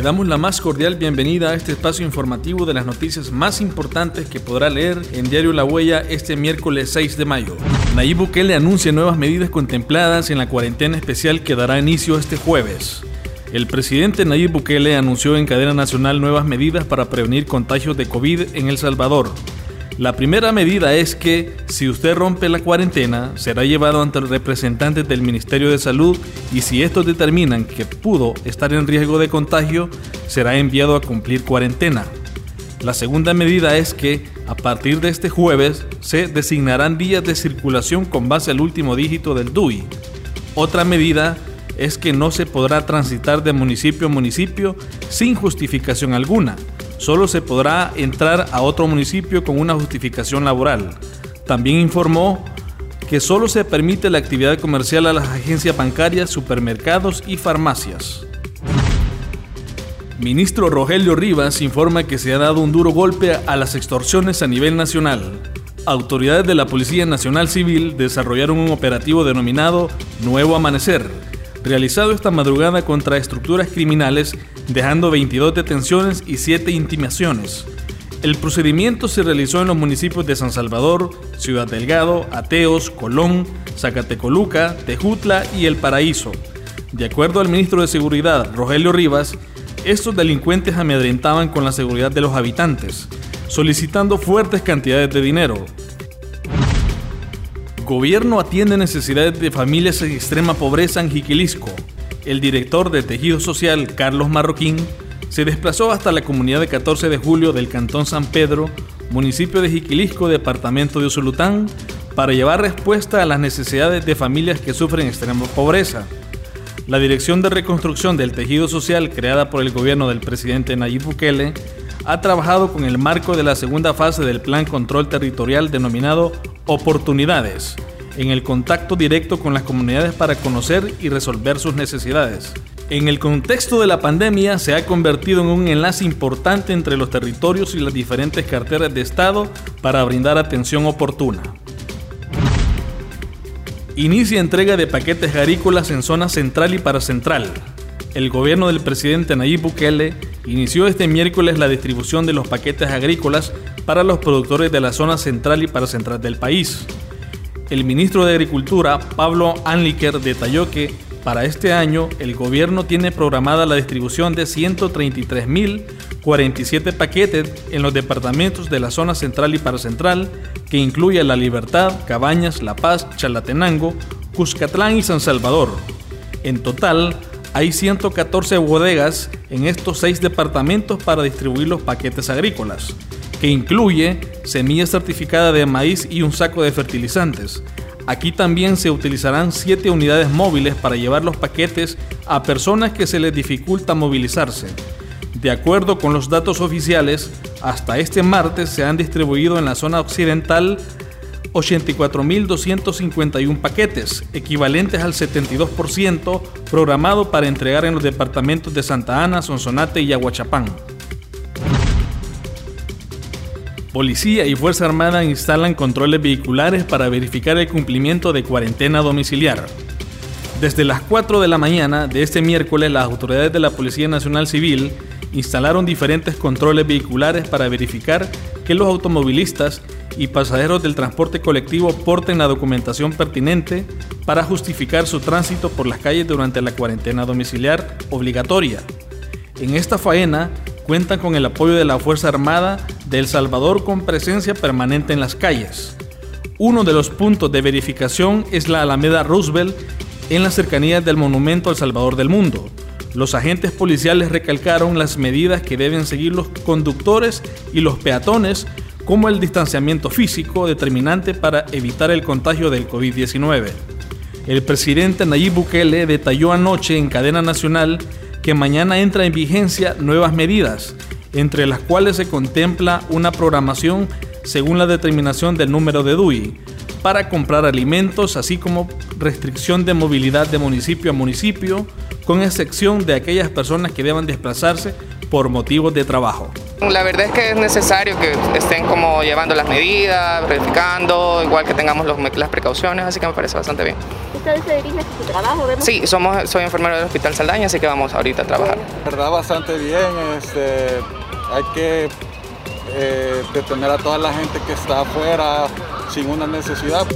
Le damos la más cordial bienvenida a este espacio informativo de las noticias más importantes que podrá leer en Diario La Huella este miércoles 6 de mayo. Nayib Bukele anuncia nuevas medidas contempladas en la cuarentena especial que dará inicio este jueves. El presidente Nayib Bukele anunció en cadena nacional nuevas medidas para prevenir contagios de COVID en El Salvador. La primera medida es que si usted rompe la cuarentena, será llevado ante los representantes del Ministerio de Salud y si estos determinan que pudo estar en riesgo de contagio, será enviado a cumplir cuarentena. La segunda medida es que a partir de este jueves se designarán días de circulación con base al último dígito del DUI. Otra medida es que no se podrá transitar de municipio a municipio sin justificación alguna solo se podrá entrar a otro municipio con una justificación laboral. También informó que solo se permite la actividad comercial a las agencias bancarias, supermercados y farmacias. Ministro Rogelio Rivas informa que se ha dado un duro golpe a las extorsiones a nivel nacional. Autoridades de la Policía Nacional Civil desarrollaron un operativo denominado Nuevo Amanecer, realizado esta madrugada contra estructuras criminales, dejando 22 detenciones y 7 intimaciones. El procedimiento se realizó en los municipios de San Salvador, Ciudad Delgado, Ateos, Colón, Zacatecoluca, Tejutla y El Paraíso. De acuerdo al ministro de Seguridad, Rogelio Rivas, estos delincuentes amedrentaban con la seguridad de los habitantes, solicitando fuertes cantidades de dinero, Gobierno atiende necesidades de familias en extrema pobreza en Jiquilisco. El director de Tejido Social, Carlos Marroquín, se desplazó hasta la comunidad de 14 de julio del Cantón San Pedro, municipio de Jiquilisco, departamento de Usulután, para llevar respuesta a las necesidades de familias que sufren extrema pobreza. La Dirección de Reconstrucción del Tejido Social, creada por el gobierno del presidente Nayib Bukele, ha trabajado con el marco de la segunda fase del Plan Control Territorial denominado Oportunidades, en el contacto directo con las comunidades para conocer y resolver sus necesidades. En el contexto de la pandemia se ha convertido en un enlace importante entre los territorios y las diferentes carteras de Estado para brindar atención oportuna. Inicia entrega de paquetes agrícolas en zona central y paracentral. El gobierno del presidente Nayib Bukele inició este miércoles la distribución de los paquetes agrícolas para los productores de la zona central y paracentral del país. El ministro de Agricultura, Pablo Anliker, detalló que para este año el gobierno tiene programada la distribución de 133.047 paquetes en los departamentos de la zona central y paracentral, que incluye La Libertad, Cabañas, La Paz, Chalatenango, Cuscatlán y San Salvador. En total, hay 114 bodegas en estos seis departamentos para distribuir los paquetes agrícolas que incluye semilla certificada de maíz y un saco de fertilizantes. Aquí también se utilizarán siete unidades móviles para llevar los paquetes a personas que se les dificulta movilizarse. De acuerdo con los datos oficiales, hasta este martes se han distribuido en la zona occidental 84.251 paquetes, equivalentes al 72% programado para entregar en los departamentos de Santa Ana, Sonsonate y Aguachapán. Policía y Fuerza Armada instalan controles vehiculares para verificar el cumplimiento de cuarentena domiciliar. Desde las 4 de la mañana de este miércoles, las autoridades de la Policía Nacional Civil instalaron diferentes controles vehiculares para verificar que los automovilistas y pasajeros del transporte colectivo porten la documentación pertinente para justificar su tránsito por las calles durante la cuarentena domiciliar obligatoria. En esta faena cuentan con el apoyo de la Fuerza Armada de El Salvador con presencia permanente en las calles. Uno de los puntos de verificación es la Alameda Roosevelt en las cercanías del Monumento al Salvador del Mundo. Los agentes policiales recalcaron las medidas que deben seguir los conductores y los peatones, como el distanciamiento físico determinante para evitar el contagio del COVID-19. El presidente Nayib Bukele detalló anoche en cadena nacional que mañana entra en vigencia nuevas medidas, entre las cuales se contempla una programación según la determinación del número de DUI para comprar alimentos, así como restricción de movilidad de municipio a municipio, con excepción de aquellas personas que deban desplazarse por motivos de trabajo. La verdad es que es necesario que estén como llevando las medidas, verificando, igual que tengamos las precauciones, así que me parece bastante bien. ¿Usted se dirige a su trabajo? Sí, somos, soy enfermero del Hospital Saldaña, así que vamos ahorita a trabajar. La verdad, bastante bien. Este, hay que eh, detener a toda la gente que está afuera sin una necesidad.